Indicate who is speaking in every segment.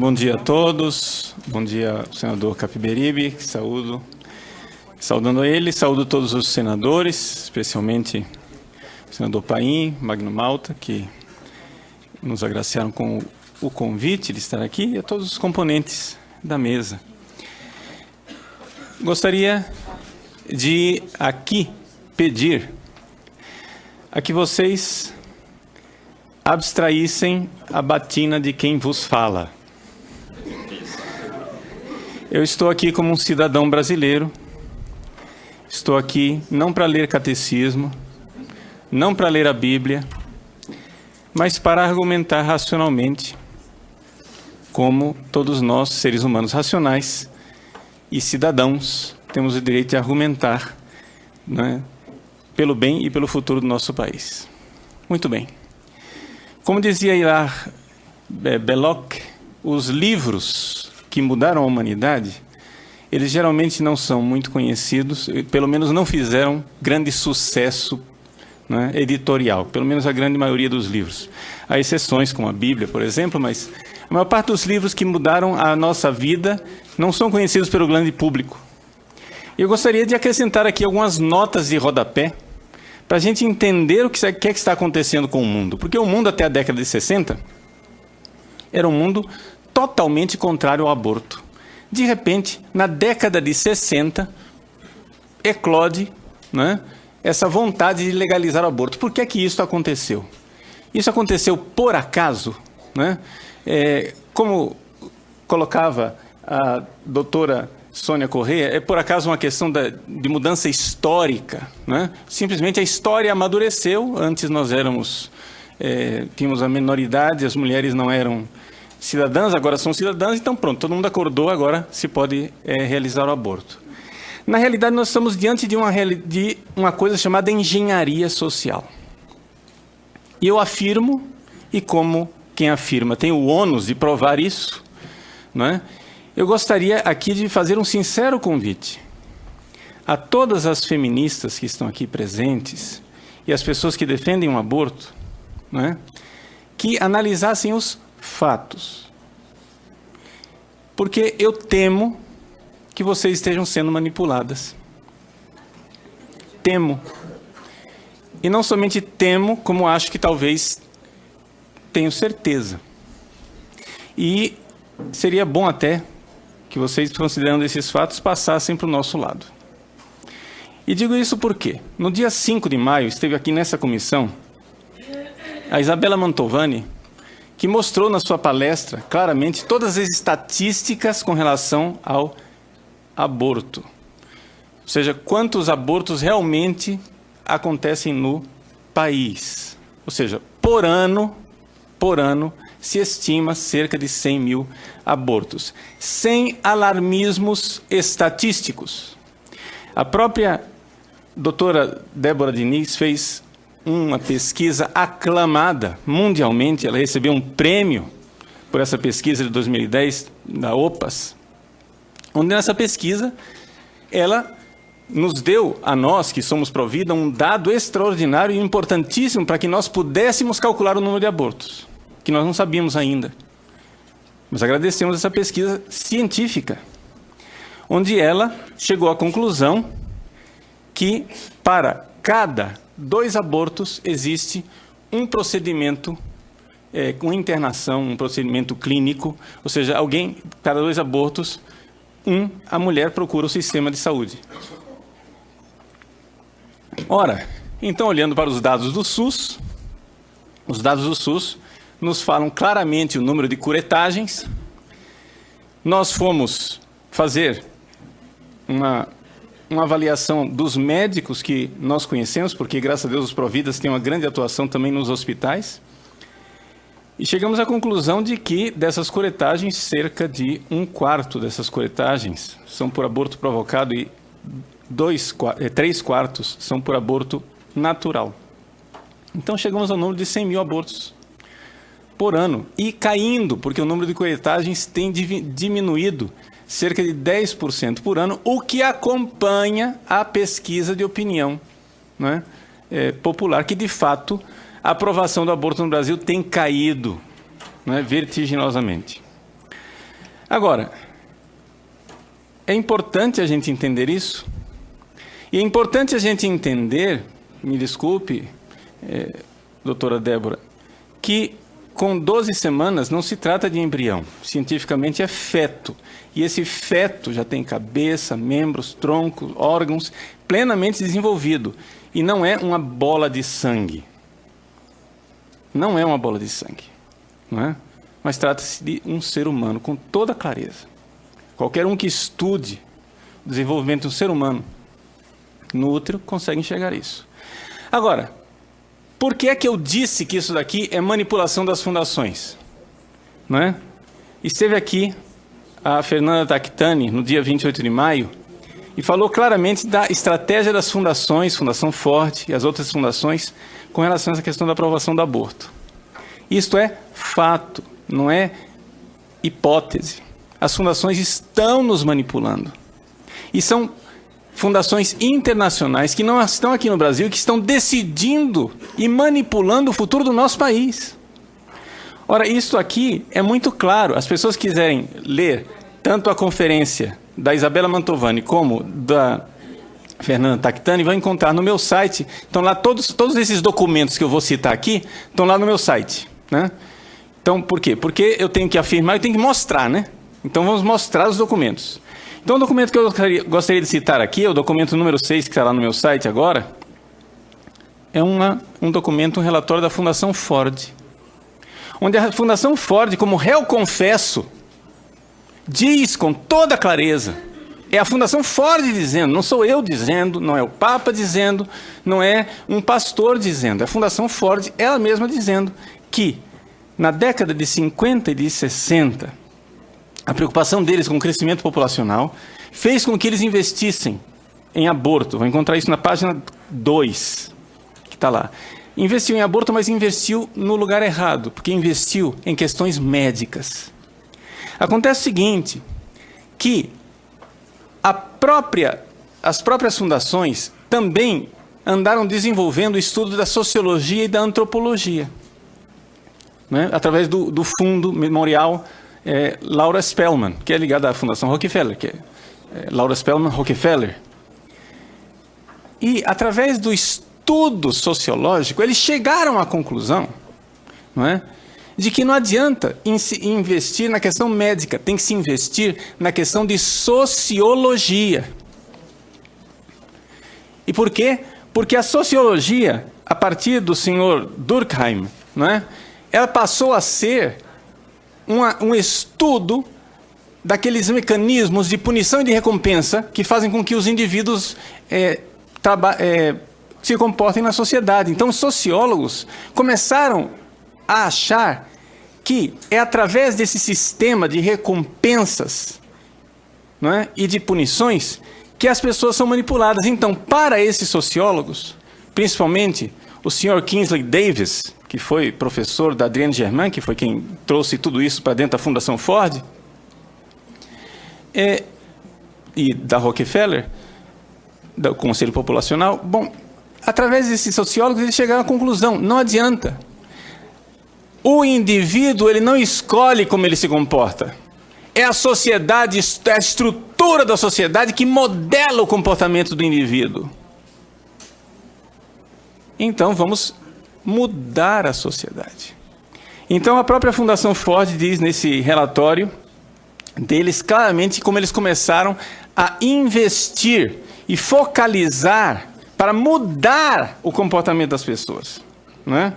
Speaker 1: Bom dia a todos. Bom dia, senador Capiberibe. Saúdo. Saudando a ele, saúdo todos os senadores, especialmente o senador Paim, Magno Malta, que nos agraciaram com o convite de estar aqui, e a todos os componentes da mesa. Gostaria de aqui pedir a que vocês abstraíssem a batina de quem vos fala. Eu estou aqui como um cidadão brasileiro, estou aqui não para ler catecismo, não para ler a Bíblia, mas para argumentar racionalmente, como todos nós, seres humanos racionais e cidadãos, temos o direito de argumentar né, pelo bem e pelo futuro do nosso país. Muito bem. Como dizia Hilar eh, Belloc, os livros que mudaram a humanidade, eles geralmente não são muito conhecidos, pelo menos não fizeram grande sucesso né, editorial, pelo menos a grande maioria dos livros. Há exceções, como a Bíblia, por exemplo, mas a maior parte dos livros que mudaram a nossa vida não são conhecidos pelo grande público. Eu gostaria de acrescentar aqui algumas notas de rodapé para a gente entender o que é que está acontecendo com o mundo. Porque o mundo até a década de 60 era um mundo totalmente contrário ao aborto. De repente, na década de 60, eclode né, essa vontade de legalizar o aborto. Por que é que isso aconteceu? Isso aconteceu por acaso? Né? É, como colocava a doutora Sônia Correia, é por acaso uma questão da, de mudança histórica. Né? Simplesmente a história amadureceu. Antes nós éramos, é, tínhamos a menoridade, as mulheres não eram cidadãs, agora são cidadãs, então pronto, todo mundo acordou, agora se pode é, realizar o aborto. Na realidade, nós estamos diante de uma, de uma coisa chamada engenharia social. E eu afirmo, e como quem afirma tem o ônus de provar isso, não é? Eu gostaria aqui de fazer um sincero convite a todas as feministas que estão aqui presentes e as pessoas que defendem o aborto, né, que analisassem os fatos. Porque eu temo que vocês estejam sendo manipuladas. Temo. E não somente temo, como acho que talvez tenho certeza. E seria bom até que vocês, considerando esses fatos, passassem para o nosso lado. E digo isso porque, no dia 5 de maio, esteve aqui nessa comissão a Isabela Mantovani, que mostrou na sua palestra claramente todas as estatísticas com relação ao aborto. Ou seja, quantos abortos realmente acontecem no país. Ou seja, por ano, por ano, se estima cerca de 100 mil abortos, sem alarmismos estatísticos. A própria doutora Débora Diniz fez uma pesquisa aclamada mundialmente, ela recebeu um prêmio por essa pesquisa de 2010 da OPAS, onde nessa pesquisa ela nos deu a nós que somos provida um dado extraordinário e importantíssimo para que nós pudéssemos calcular o número de abortos que nós não sabíamos ainda. Mas agradecemos essa pesquisa científica, onde ela chegou à conclusão que para cada dois abortos existe um procedimento é, com internação, um procedimento clínico, ou seja, alguém, para dois abortos, um, a mulher procura o sistema de saúde. Ora, então olhando para os dados do SUS, os dados do SUS nos falam claramente o número de curetagens. Nós fomos fazer uma, uma avaliação dos médicos que nós conhecemos, porque graças a Deus os Providas têm uma grande atuação também nos hospitais. E chegamos à conclusão de que dessas curetagens, cerca de um quarto dessas curetagens são por aborto provocado e dois, eh, três quartos são por aborto natural. Então chegamos ao número de 100 mil abortos por ano e caindo, porque o número de coletagens tem diminuído cerca de 10% por ano, o que acompanha a pesquisa de opinião né, é, popular, que de fato a aprovação do aborto no Brasil tem caído né, vertiginosamente. Agora, é importante a gente entender isso. E é importante a gente entender, me desculpe, é, doutora Débora, que com 12 semanas não se trata de embrião. Cientificamente é feto. E esse feto já tem cabeça, membros, tronco, órgãos plenamente desenvolvido. E não é uma bola de sangue. Não é uma bola de sangue. Não é? Mas trata-se de um ser humano com toda clareza. Qualquer um que estude o desenvolvimento do ser humano no útero consegue enxergar isso. Agora, por que é que eu disse que isso daqui é manipulação das fundações? Não é? Esteve aqui a Fernanda Tactani no dia 28 de maio e falou claramente da estratégia das fundações, Fundação Forte e as outras fundações, com relação a essa questão da aprovação do aborto. Isto é fato, não é hipótese. As fundações estão nos manipulando. E são fundações internacionais que não estão aqui no Brasil que estão decidindo e manipulando o futuro do nosso país. Ora, isso aqui é muito claro. As pessoas quiserem ler tanto a conferência da Isabela Mantovani como da Fernanda Tactani vão encontrar no meu site. Estão lá todos, todos esses documentos que eu vou citar aqui, estão lá no meu site. Né? Então, por quê? Porque eu tenho que afirmar e tenho que mostrar, né? Então vamos mostrar os documentos. Então o documento que eu gostaria de citar aqui, é o documento número 6, que está lá no meu site agora, é uma, um documento, um relatório da Fundação Ford. Onde a Fundação Ford, como réu confesso, diz com toda clareza, é a Fundação Ford dizendo, não sou eu dizendo, não é o Papa dizendo, não é um pastor dizendo, é a Fundação Ford, ela mesma dizendo que na década de 50 e de 60, a preocupação deles com o crescimento populacional fez com que eles investissem em aborto. Vou encontrar isso na página 2, que está lá. Investiu em aborto, mas investiu no lugar errado, porque investiu em questões médicas. Acontece o seguinte, que própria, as próprias fundações também andaram desenvolvendo o estudo da sociologia e da antropologia, né? através do, do fundo memorial é, Laura Spellman, que é ligada à Fundação Rockefeller, que é, é Laura Spellman Rockefeller. E através do estudo sociológico, eles chegaram à conclusão, não é? de que não adianta investir na questão médica, tem que se investir na questão de sociologia. E por quê? Porque a sociologia, a partir do senhor Durkheim, não é? ela passou a ser uma, um estudo daqueles mecanismos de punição e de recompensa que fazem com que os indivíduos é, é, se comportem na sociedade. Então, os sociólogos começaram a achar que é através desse sistema de recompensas não é, e de punições que as pessoas são manipuladas. Então, para esses sociólogos, principalmente o Sr. Kingsley Davis, que foi professor da Adrienne Germain, que foi quem trouxe tudo isso para dentro da Fundação Ford, é, e da Rockefeller, do Conselho Populacional. Bom, através desses sociólogos, eles chegaram à conclusão: não adianta. O indivíduo ele não escolhe como ele se comporta. É a sociedade, é a estrutura da sociedade que modela o comportamento do indivíduo. Então vamos mudar a sociedade. Então, a própria Fundação Ford diz nesse relatório deles claramente como eles começaram a investir e focalizar para mudar o comportamento das pessoas. Não é?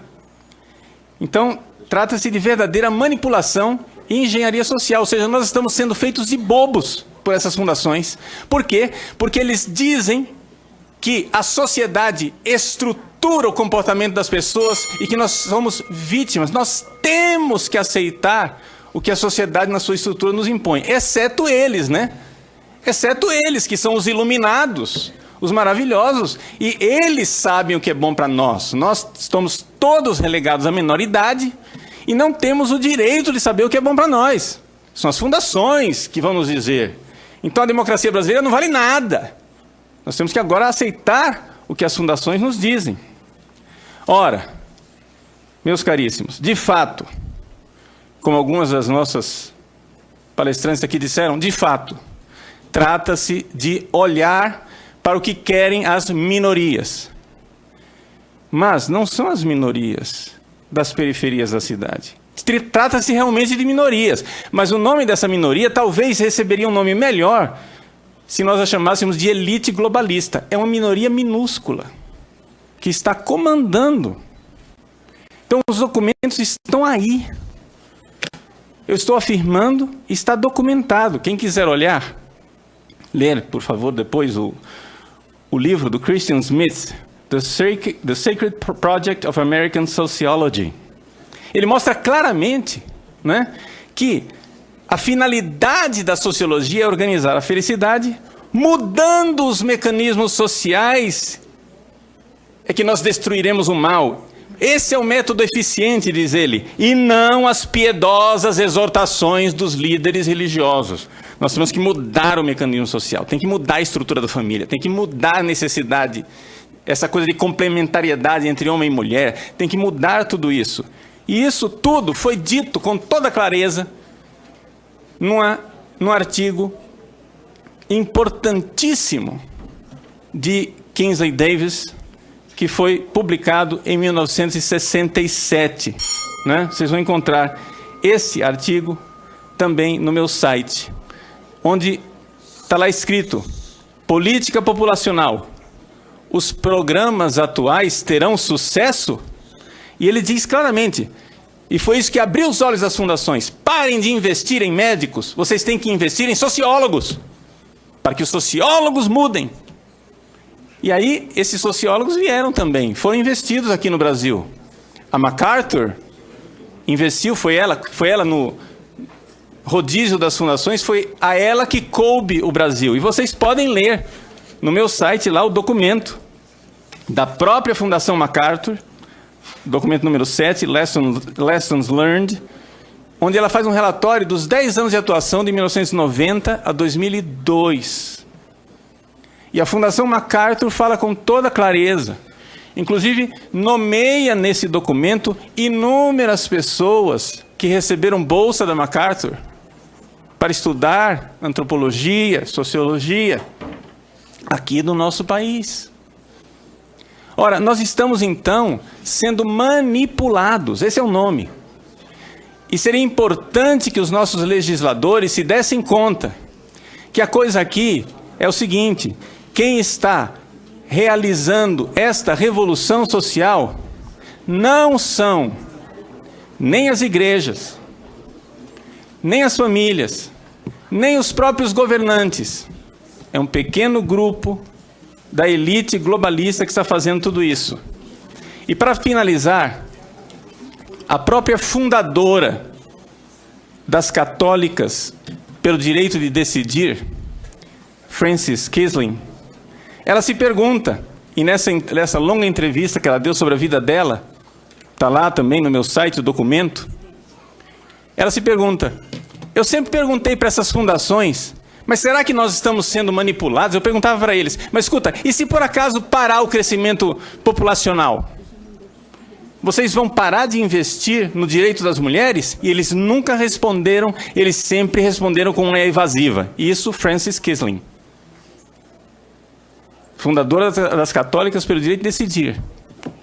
Speaker 1: Então, trata-se de verdadeira manipulação e engenharia social, ou seja, nós estamos sendo feitos de bobos por essas fundações. Por quê? Porque eles dizem que a sociedade estrutura o comportamento das pessoas e que nós somos vítimas. Nós temos que aceitar o que a sociedade na sua estrutura nos impõe, exceto eles, né? Exceto eles que são os iluminados, os maravilhosos, e eles sabem o que é bom para nós. Nós estamos todos relegados à menoridade e não temos o direito de saber o que é bom para nós. São as fundações que vão nos dizer. Então a democracia brasileira não vale nada. Nós temos que agora aceitar o que as fundações nos dizem. Ora, meus caríssimos, de fato, como algumas das nossas palestrantes aqui disseram, de fato, trata-se de olhar para o que querem as minorias. Mas não são as minorias das periferias da cidade. Trata-se realmente de minorias, mas o nome dessa minoria talvez receberia um nome melhor se nós a chamássemos de elite globalista. É uma minoria minúscula que está comandando. Então, os documentos estão aí. Eu estou afirmando, está documentado. Quem quiser olhar, ler, por favor, depois o, o livro do Christian Smith, The Sacred, The Sacred Project of American Sociology. Ele mostra claramente né, que a finalidade da sociologia é organizar a felicidade, mudando os mecanismos sociais, é que nós destruiremos o mal. Esse é o método eficiente, diz ele, e não as piedosas exortações dos líderes religiosos. Nós temos que mudar o mecanismo social, tem que mudar a estrutura da família, tem que mudar a necessidade, essa coisa de complementariedade entre homem e mulher, tem que mudar tudo isso. E isso tudo foi dito com toda clareza numa, num artigo importantíssimo de Kingsley Davis, que foi publicado em 1967. Né? Vocês vão encontrar esse artigo também no meu site, onde está lá escrito: política populacional. Os programas atuais terão sucesso? E ele diz claramente: e foi isso que abriu os olhos das fundações. Parem de investir em médicos, vocês têm que investir em sociólogos, para que os sociólogos mudem. E aí, esses sociólogos vieram também, foram investidos aqui no Brasil. A MacArthur investiu, foi ela, foi ela no rodízio das fundações, foi a ela que coube o Brasil. E vocês podem ler no meu site lá o documento da própria Fundação MacArthur documento número 7, Lessons, Lessons Learned, onde ela faz um relatório dos 10 anos de atuação de 1990 a 2002. E a Fundação MacArthur fala com toda clareza. Inclusive, nomeia nesse documento inúmeras pessoas que receberam bolsa da MacArthur para estudar antropologia, sociologia, aqui no nosso país. Ora, nós estamos então sendo manipulados, esse é o nome. E seria importante que os nossos legisladores se dessem conta que a coisa aqui é o seguinte: quem está realizando esta revolução social não são nem as igrejas, nem as famílias, nem os próprios governantes. É um pequeno grupo da elite globalista que está fazendo tudo isso. E para finalizar, a própria fundadora das católicas pelo direito de decidir, Frances Kisling, ela se pergunta, e nessa, nessa longa entrevista que ela deu sobre a vida dela, está lá também no meu site o documento, ela se pergunta: eu sempre perguntei para essas fundações mas será que nós estamos sendo manipulados? Eu perguntava para eles, mas escuta, e se por acaso parar o crescimento populacional? Vocês vão parar de investir no direito das mulheres? E eles nunca responderam, eles sempre responderam com uma evasiva. Isso Francis Kisling, fundadora das católicas pelo direito de decidir.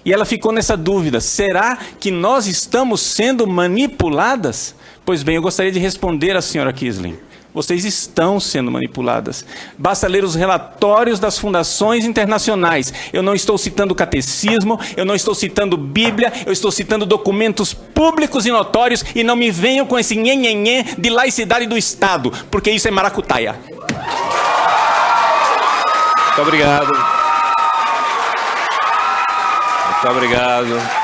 Speaker 1: E ela ficou nessa dúvida: será que nós estamos sendo manipuladas? Pois bem, eu gostaria de responder à senhora Kisling. Vocês estão sendo manipuladas. Basta ler os relatórios das fundações internacionais. Eu não estou citando catecismo, eu não estou citando Bíblia, eu estou citando documentos públicos e notórios e não me venham com esse nhenhenhê de laicidade do Estado, porque isso é maracutaia.
Speaker 2: Muito obrigado. Muito obrigado.